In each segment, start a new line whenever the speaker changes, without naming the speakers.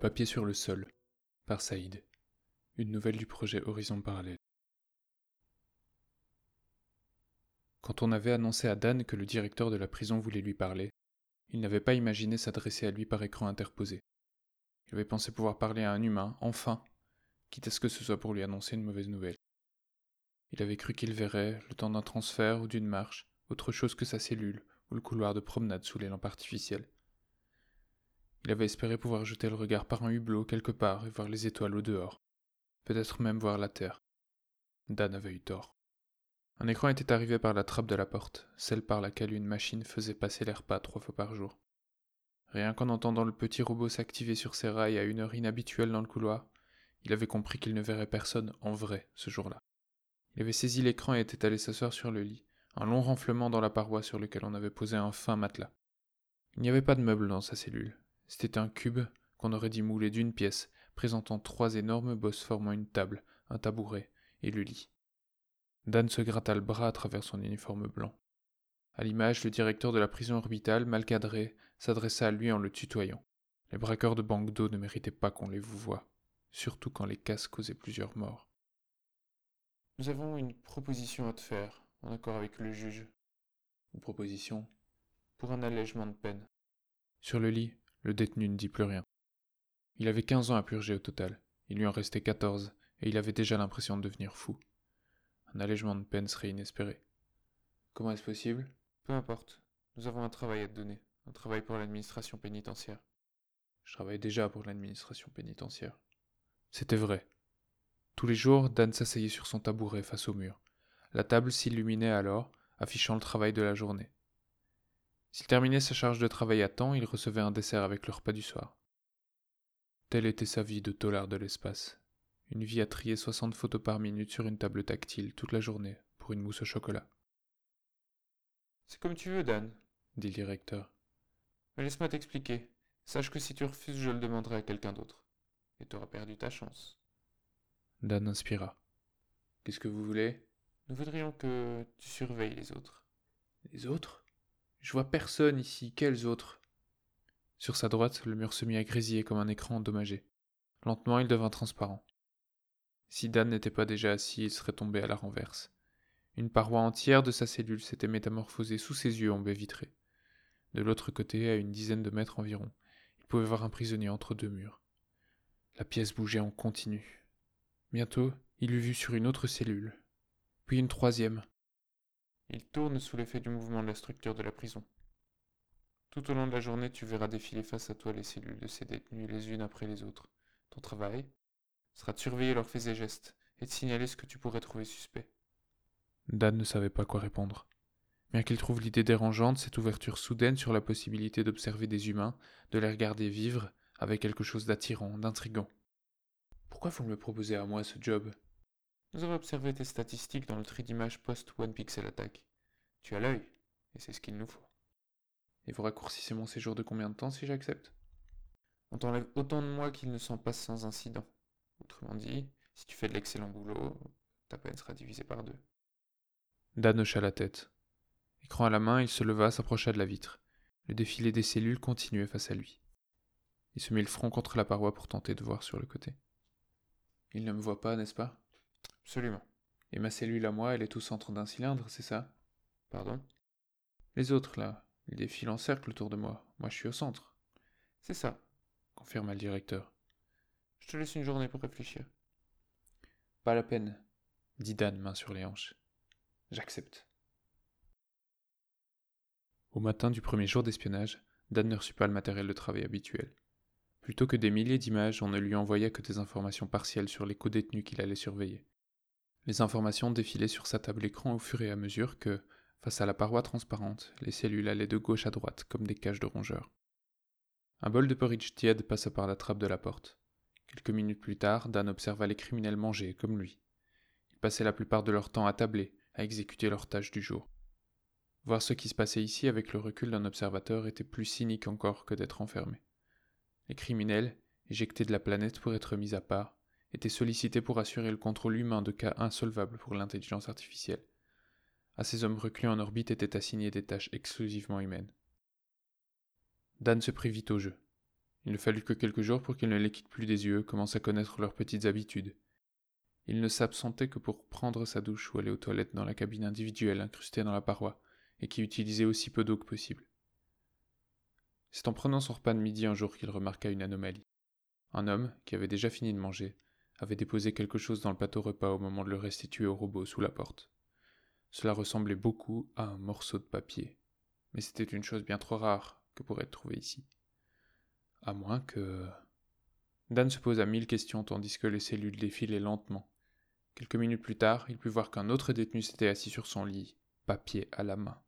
papier sur le sol, par Saïd. Une nouvelle du projet Horizon Parallèle. Quand on avait annoncé à Dan que le directeur de la prison voulait lui parler, il n'avait pas imaginé s'adresser à lui par écran interposé. Il avait pensé pouvoir parler à un humain, enfin, quitte à ce que ce soit pour lui annoncer une mauvaise nouvelle. Il avait cru qu'il verrait, le temps d'un transfert ou d'une marche, autre chose que sa cellule ou le couloir de promenade sous les lampes artificielles. Il avait espéré pouvoir jeter le regard par un hublot quelque part et voir les étoiles au dehors, peut-être même voir la terre. Dan avait eu tort. Un écran était arrivé par la trappe de la porte, celle par laquelle une machine faisait passer l'air pas trois fois par jour. Rien qu'en entendant le petit robot s'activer sur ses rails à une heure inhabituelle dans le couloir, il avait compris qu'il ne verrait personne en vrai ce jour-là. Il avait saisi l'écran et était allé s'asseoir sur le lit, un long renflement dans la paroi sur lequel on avait posé un fin matelas. Il n'y avait pas de meubles dans sa cellule. C'était un cube qu'on aurait dit moulé d'une pièce, présentant trois énormes bosses formant une table, un tabouret et le lit. Dan se gratta le bras à travers son uniforme blanc. À l'image, le directeur de la prison orbitale, mal cadré, s'adressa à lui en le tutoyant. Les braqueurs de banque d'eau ne méritaient pas qu'on les vous voie, surtout quand les casses causaient plusieurs morts.
Nous avons une proposition à te faire, en accord avec le juge.
Une proposition?
Pour un allègement de peine.
Sur le lit, le détenu ne dit plus rien. Il avait quinze ans à purger au total, il lui en restait quatorze, et il avait déjà l'impression de devenir fou. Un allègement de peine serait inespéré. Comment est-ce possible?
Peu importe. Nous avons un travail à te donner, un travail pour l'administration pénitentiaire.
Je travaille déjà pour l'administration pénitentiaire. C'était vrai. Tous les jours, Dan s'asseyait sur son tabouret face au mur. La table s'illuminait alors, affichant le travail de la journée. S'il terminait sa charge de travail à temps, il recevait un dessert avec le repas du soir. Telle était sa vie de tolard de l'espace. Une vie à trier 60 photos par minute sur une table tactile toute la journée pour une mousse au chocolat.
C'est comme tu veux, Dan,
dit le directeur.
Mais laisse-moi t'expliquer. Sache que si tu refuses, je le demanderai à quelqu'un d'autre. Et tu auras perdu ta chance.
Dan inspira. Qu'est-ce que vous voulez?
Nous voudrions que tu surveilles les autres.
Les autres? Je vois personne ici. Quels autres? Sur sa droite, le mur se mit à grésiller comme un écran endommagé. Lentement, il devint transparent. Si Dan n'était pas déjà assis, il serait tombé à la renverse. Une paroi entière de sa cellule s'était métamorphosée sous ses yeux en baie vitrée. De l'autre côté, à une dizaine de mètres environ, il pouvait voir un prisonnier entre deux murs. La pièce bougeait en continu. Bientôt, il eut vu sur une autre cellule, puis une troisième.
Il tourne sous l'effet du mouvement de la structure de la prison. Tout au long de la journée, tu verras défiler face à toi les cellules de ces détenus les unes après les autres. Ton travail sera de surveiller leurs faits et gestes et de signaler ce que tu pourrais trouver suspect.
Dan ne savait pas quoi répondre. Bien qu'il trouve l'idée dérangeante, cette ouverture soudaine sur la possibilité d'observer des humains, de les regarder vivre, avait quelque chose d'attirant, d'intrigant. Pourquoi vous me proposez à moi ce job?
Nous avons observé tes statistiques dans le tri d'image post-One Pixel Attack. Tu as l'œil, et c'est ce qu'il nous faut.
Et vous raccourcissez mon séjour de combien de temps si j'accepte?
On t'enlève autant de mois qu'il ne s'en passe sans incident. Autrement dit, si tu fais de l'excellent boulot, ta peine sera divisée par deux.
Dan hocha la tête. Écran à la main, il se leva, s'approcha de la vitre. Le défilé des cellules continuait face à lui. Il se mit le front contre la paroi pour tenter de voir sur le côté. Il ne me voit pas, n'est-ce pas?
Absolument.
Et ma cellule à moi, elle est au centre d'un cylindre, c'est ça?
Pardon?
Les autres, là, ils défilent en cercle autour de moi. Moi, je suis au centre.
C'est ça,
confirma le directeur.
Je te laisse une journée pour réfléchir.
Pas la peine, dit Dan, main sur les hanches. J'accepte. Au matin du premier jour d'espionnage, Dan ne reçut pas le matériel de travail habituel. Plutôt que des milliers d'images, on ne lui envoya que des informations partielles sur les co-détenus qu'il allait surveiller. Les informations défilaient sur sa table écran au fur et à mesure que, face à la paroi transparente, les cellules allaient de gauche à droite comme des cages de rongeurs. Un bol de porridge tiède passa par la trappe de la porte. Quelques minutes plus tard, Dan observa les criminels manger, comme lui. Ils passaient la plupart de leur temps à tabler, à exécuter leurs tâches du jour. Voir ce qui se passait ici avec le recul d'un observateur était plus cynique encore que d'être enfermé. Les criminels, éjectés de la planète pour être mis à part, étaient sollicités pour assurer le contrôle humain de cas insolvables pour l'intelligence artificielle. À ces hommes reclus en orbite étaient assignées des tâches exclusivement humaines. Dan se prit vite au jeu. Il ne fallut que quelques jours pour qu'il ne les quitte plus des yeux, commence à connaître leurs petites habitudes. Il ne s'absentait que pour prendre sa douche ou aller aux toilettes dans la cabine individuelle incrustée dans la paroi, et qui utilisait aussi peu d'eau que possible. C'est en prenant son repas de midi un jour qu'il remarqua une anomalie. Un homme, qui avait déjà fini de manger, avait déposé quelque chose dans le plateau repas au moment de le restituer au robot sous la porte. Cela ressemblait beaucoup à un morceau de papier, mais c'était une chose bien trop rare que pour être trouvée ici. À moins que... Dan se posa mille questions tandis que les cellules défilaient lentement. Quelques minutes plus tard, il put voir qu'un autre détenu s'était assis sur son lit, papier à la main.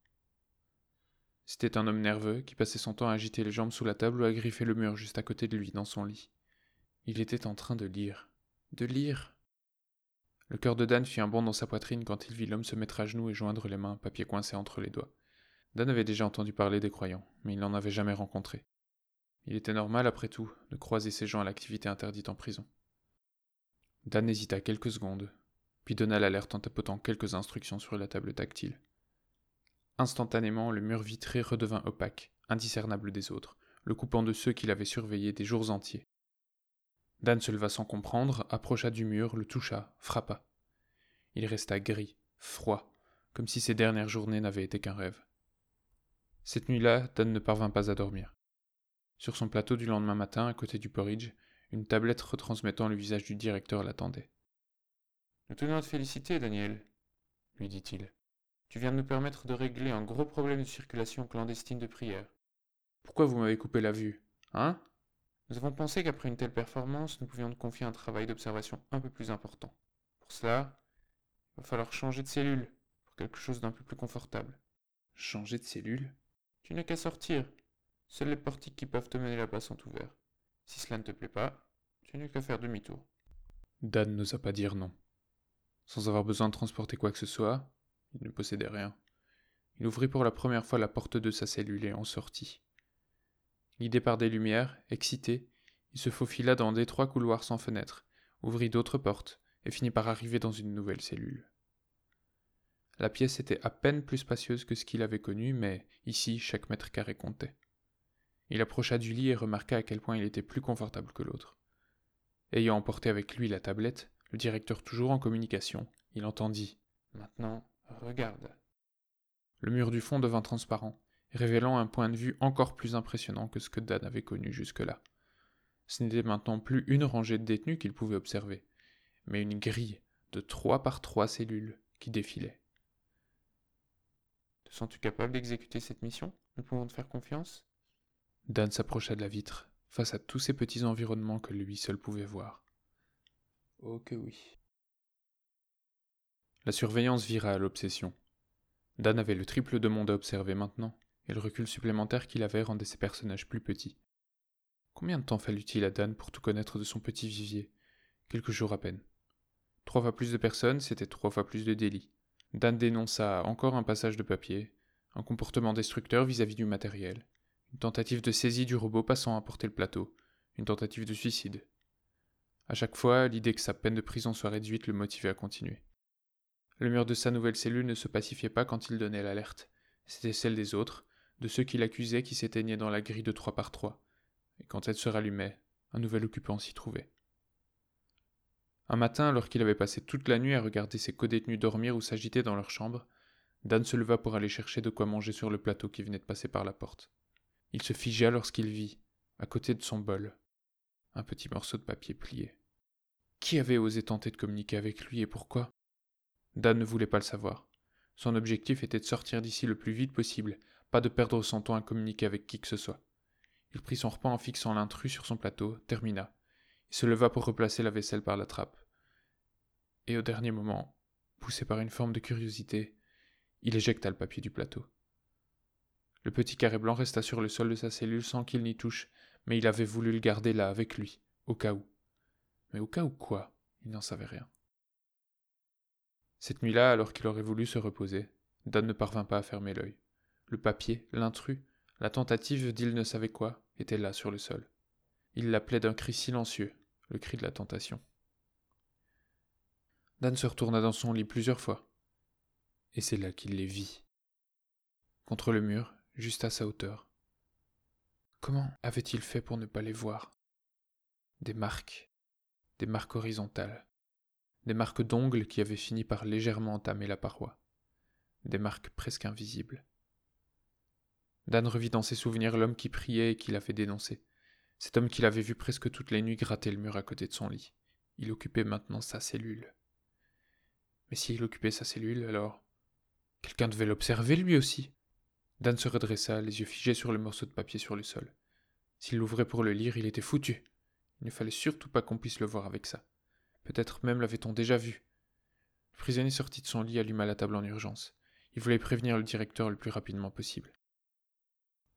C'était un homme nerveux qui passait son temps à agiter les jambes sous la table ou à griffer le mur juste à côté de lui dans son lit. Il était en train de lire. De lire. Le cœur de Dan fit un bond dans sa poitrine quand il vit l'homme se mettre à genoux et joindre les mains, papier coincé entre les doigts. Dan avait déjà entendu parler des croyants, mais il n'en avait jamais rencontré. Il était normal, après tout, de croiser ces gens à l'activité interdite en prison. Dan hésita quelques secondes, puis donna l'alerte en tapotant quelques instructions sur la table tactile. Instantanément, le mur vitré redevint opaque, indiscernable des autres, le coupant de ceux qui l'avaient surveillé des jours entiers. Dan se leva sans comprendre, approcha du mur, le toucha, frappa. Il resta gris, froid, comme si ces dernières journées n'avaient été qu'un rêve. Cette nuit-là, Dan ne parvint pas à dormir. Sur son plateau du lendemain matin, à côté du porridge, une tablette retransmettant le visage du directeur l'attendait.
Nous tenons à te féliciter, Daniel, lui dit-il. Tu viens de nous permettre de régler un gros problème de circulation clandestine de prières.
Pourquoi vous m'avez coupé la vue Hein?
Nous avons pensé qu'après une telle performance, nous pouvions te confier un travail d'observation un peu plus important. Pour cela, il va falloir changer de cellule, pour quelque chose d'un peu plus confortable.
Changer de cellule?
Tu n'as qu'à sortir. Seuls les portiques qui peuvent te mener là-bas sont ouverts. Si cela ne te plaît pas, tu n'as qu'à faire demi-tour.
Dan n'osa pas dire non. Sans avoir besoin de transporter quoi que ce soit, il ne possédait rien. Il ouvrit pour la première fois la porte de sa cellule et en sortit. Guidé par des lumières, excité, il se faufila dans d'étroits couloirs sans fenêtres, ouvrit d'autres portes et finit par arriver dans une nouvelle cellule. La pièce était à peine plus spacieuse que ce qu'il avait connu, mais ici chaque mètre carré comptait. Il approcha du lit et remarqua à quel point il était plus confortable que l'autre. Ayant emporté avec lui la tablette, le directeur toujours en communication, il entendit
Maintenant, regarde.
Le mur du fond devint transparent, révélant un point de vue encore plus impressionnant que ce que Dan avait connu jusque-là. Ce n'était maintenant plus une rangée de détenus qu'il pouvait observer, mais une grille de trois par trois cellules qui défilait.
Te sens-tu capable d'exécuter cette mission? Nous pouvons te faire confiance?
Dan s'approcha de la vitre, face à tous ces petits environnements que lui seul pouvait voir.
Oh que oui.
La surveillance vira à l'obsession. Dan avait le triple de monde à observer maintenant, et le recul supplémentaire qu'il avait rendait ses personnages plus petits. Combien de temps fallut-il à Dan pour tout connaître de son petit vivier? Quelques jours à peine. Trois fois plus de personnes, c'était trois fois plus de délits. Dan dénonça encore un passage de papier, un comportement destructeur vis-à-vis du matériel, une tentative de saisie du robot passant à porter le plateau, une tentative de suicide. À chaque fois, l'idée que sa peine de prison soit réduite le motivait à continuer. Le mur de sa nouvelle cellule ne se pacifiait pas quand il donnait l'alerte. C'était celle des autres, de ceux qui l'accusaient qui s'éteignaient dans la grille de trois par trois. Et quand elle se rallumait, un nouvel occupant s'y trouvait. Un matin, alors qu'il avait passé toute la nuit à regarder ses codétenus dormir ou s'agiter dans leur chambre, Dan se leva pour aller chercher de quoi manger sur le plateau qui venait de passer par la porte. Il se figea lorsqu'il vit, à côté de son bol, un petit morceau de papier plié. Qui avait osé tenter de communiquer avec lui et pourquoi? Dan ne voulait pas le savoir. Son objectif était de sortir d'ici le plus vite possible, pas de perdre son temps à communiquer avec qui que ce soit. Il prit son repas en fixant l'intrus sur son plateau, termina. Il se leva pour replacer la vaisselle par la trappe. Et au dernier moment, poussé par une forme de curiosité, il éjecta le papier du plateau. Le petit carré blanc resta sur le sol de sa cellule sans qu'il n'y touche, mais il avait voulu le garder là avec lui, au cas où. Mais au cas où quoi? Il n'en savait rien. Cette nuit-là, alors qu'il aurait voulu se reposer, Dan ne parvint pas à fermer l'œil. Le papier, l'intrus, la tentative d'il ne savait quoi, étaient là sur le sol. Il l'appelait d'un cri silencieux, le cri de la tentation. Dan se retourna dans son lit plusieurs fois, et c'est là qu'il les vit. Contre le mur, juste à sa hauteur. Comment avait-il fait pour ne pas les voir? Des marques, des marques horizontales, des marques d'ongles qui avaient fini par légèrement entamer la paroi, des marques presque invisibles. Dan revit dans ses souvenirs l'homme qui priait et qui l'avait dénoncé, cet homme qu'il avait vu presque toutes les nuits gratter le mur à côté de son lit. Il occupait maintenant sa cellule. Mais s'il occupait sa cellule, alors quelqu'un devait l'observer lui aussi. Dan se redressa, les yeux figés sur le morceau de papier sur le sol. S'il l'ouvrait pour le lire, il était foutu. Il ne fallait surtout pas qu'on puisse le voir avec ça. Peut-être même l'avait-on déjà vu. Le prisonnier sortit de son lit, alluma la table en urgence. Il voulait prévenir le directeur le plus rapidement possible.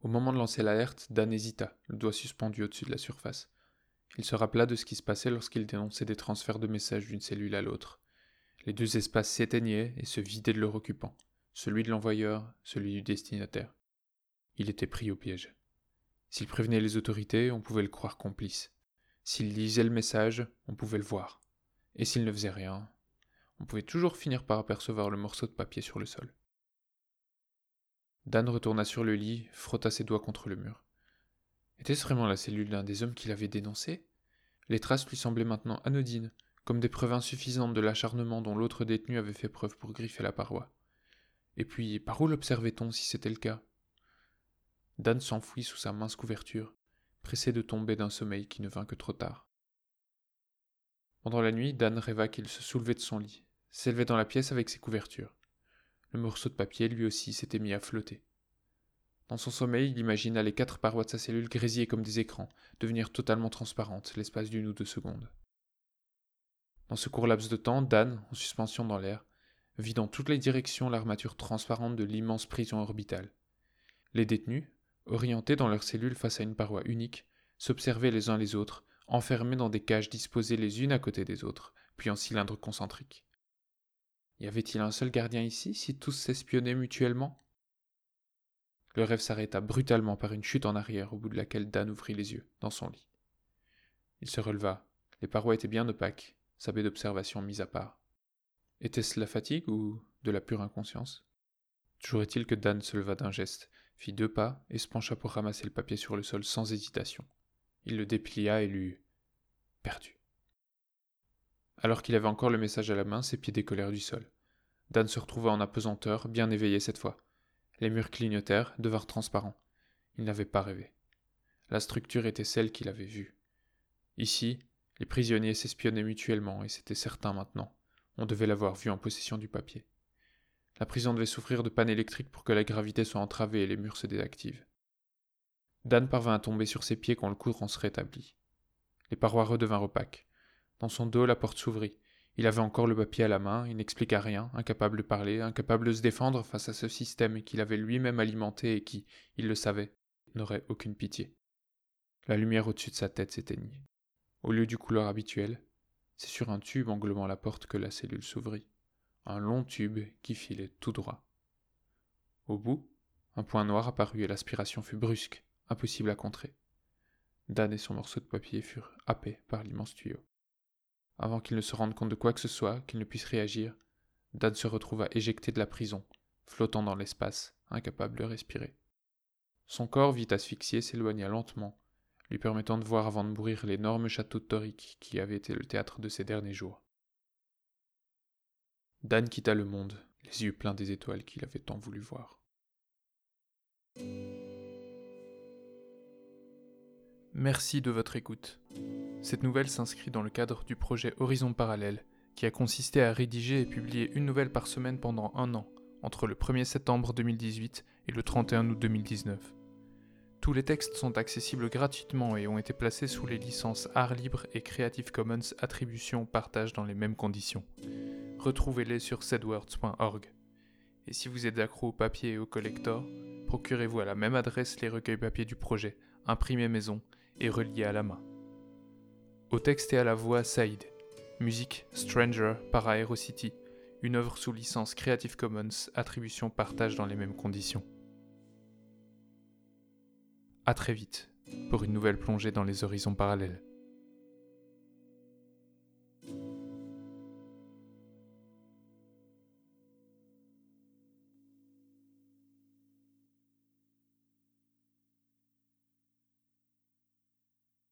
Au moment de lancer l'alerte, Dan hésita, le doigt suspendu au-dessus de la surface. Il se rappela de ce qui se passait lorsqu'il dénonçait des transferts de messages d'une cellule à l'autre. Les deux espaces s'éteignaient et se vidaient de leur occupant, celui de l'envoyeur, celui du destinataire. Il était pris au piège. S'il prévenait les autorités, on pouvait le croire complice. S'il lisait le message, on pouvait le voir. Et s'il ne faisait rien, on pouvait toujours finir par apercevoir le morceau de papier sur le sol. Dan retourna sur le lit, frotta ses doigts contre le mur. Était-ce vraiment la cellule d'un des hommes qu'il avait dénoncé Les traces lui semblaient maintenant anodines, comme des preuves insuffisantes de l'acharnement dont l'autre détenu avait fait preuve pour griffer la paroi. Et puis, par où l'observait-on si c'était le cas? Dan s'enfuit sous sa mince couverture, pressé de tomber d'un sommeil qui ne vint que trop tard. Pendant la nuit, Dan rêva qu'il se soulevait de son lit, s'élevait dans la pièce avec ses couvertures. Le morceau de papier, lui aussi, s'était mis à flotter. Dans son sommeil, il imagina les quatre parois de sa cellule grésiller comme des écrans, devenir totalement transparentes l'espace d'une ou deux secondes. Dans ce court laps de temps, Dan, en suspension dans l'air, vit dans toutes les directions l'armature transparente de l'immense prison orbitale. Les détenus, orientés dans leurs cellules face à une paroi unique, s'observaient les uns les autres, enfermés dans des cages disposées les unes à côté des autres, puis en cylindres concentriques. Y avait-il un seul gardien ici si tous s'espionnaient mutuellement? Le rêve s'arrêta brutalement par une chute en arrière au bout de laquelle Dan ouvrit les yeux, dans son lit. Il se releva. Les parois étaient bien opaques, sa baie d'observation mise à part. Était-ce la fatigue ou de la pure inconscience? Toujours est-il que Dan se leva d'un geste, fit deux pas et se pencha pour ramasser le papier sur le sol sans hésitation. Il le déplia et lut Perdu. Alors qu'il avait encore le message à la main, ses pieds décollèrent du sol. Dan se retrouva en apesanteur, bien éveillé cette fois. Les murs clignotèrent, devinrent transparents. Il n'avait pas rêvé. La structure était celle qu'il avait vue. Ici, les prisonniers s'espionnaient mutuellement, et c'était certain maintenant. On devait l'avoir vu en possession du papier. La prison devait souffrir de panne électrique pour que la gravité soit entravée et les murs se désactivent. Dan parvint à tomber sur ses pieds quand le courant se rétablit. Les parois redevinrent opaques. Dans son dos, la porte s'ouvrit. Il avait encore le papier à la main, il n'expliqua rien, incapable de parler, incapable de se défendre face à ce système qu'il avait lui-même alimenté et qui, il le savait, n'aurait aucune pitié. La lumière au-dessus de sa tête s'éteignit. Au lieu du couloir habituel, c'est sur un tube englobant la porte que la cellule s'ouvrit. Un long tube qui filait tout droit. Au bout, un point noir apparut et l'aspiration fut brusque, impossible à contrer. Dan et son morceau de papier furent happés par l'immense tuyau. Avant qu'il ne se rende compte de quoi que ce soit, qu'il ne puisse réagir, Dan se retrouva éjecté de la prison, flottant dans l'espace, incapable de respirer. Son corps, vite asphyxié, s'éloigna lentement, lui permettant de voir avant de mourir l'énorme château de qui avait été le théâtre de ses derniers jours. Dan quitta le monde, les yeux pleins des étoiles qu'il avait tant voulu voir. Merci de votre écoute. Cette nouvelle s'inscrit dans le cadre du projet Horizon Parallèle, qui a consisté à rédiger et publier une nouvelle par semaine pendant un an, entre le 1er septembre 2018 et le 31 août 2019. Tous les textes sont accessibles gratuitement et ont été placés sous les licences Art Libre et Creative Commons Attribution Partage dans les mêmes conditions. Retrouvez-les sur sedwords.org. Et si vous êtes accro au papier et au collector, procurez-vous à la même adresse les recueils papier du projet, imprimés maison et relié à la main. Au texte et à la voix, Saïd. Musique Stranger par Aerocity, une œuvre sous licence Creative Commons, attribution partage dans les mêmes conditions. A très vite pour une nouvelle plongée dans les horizons parallèles.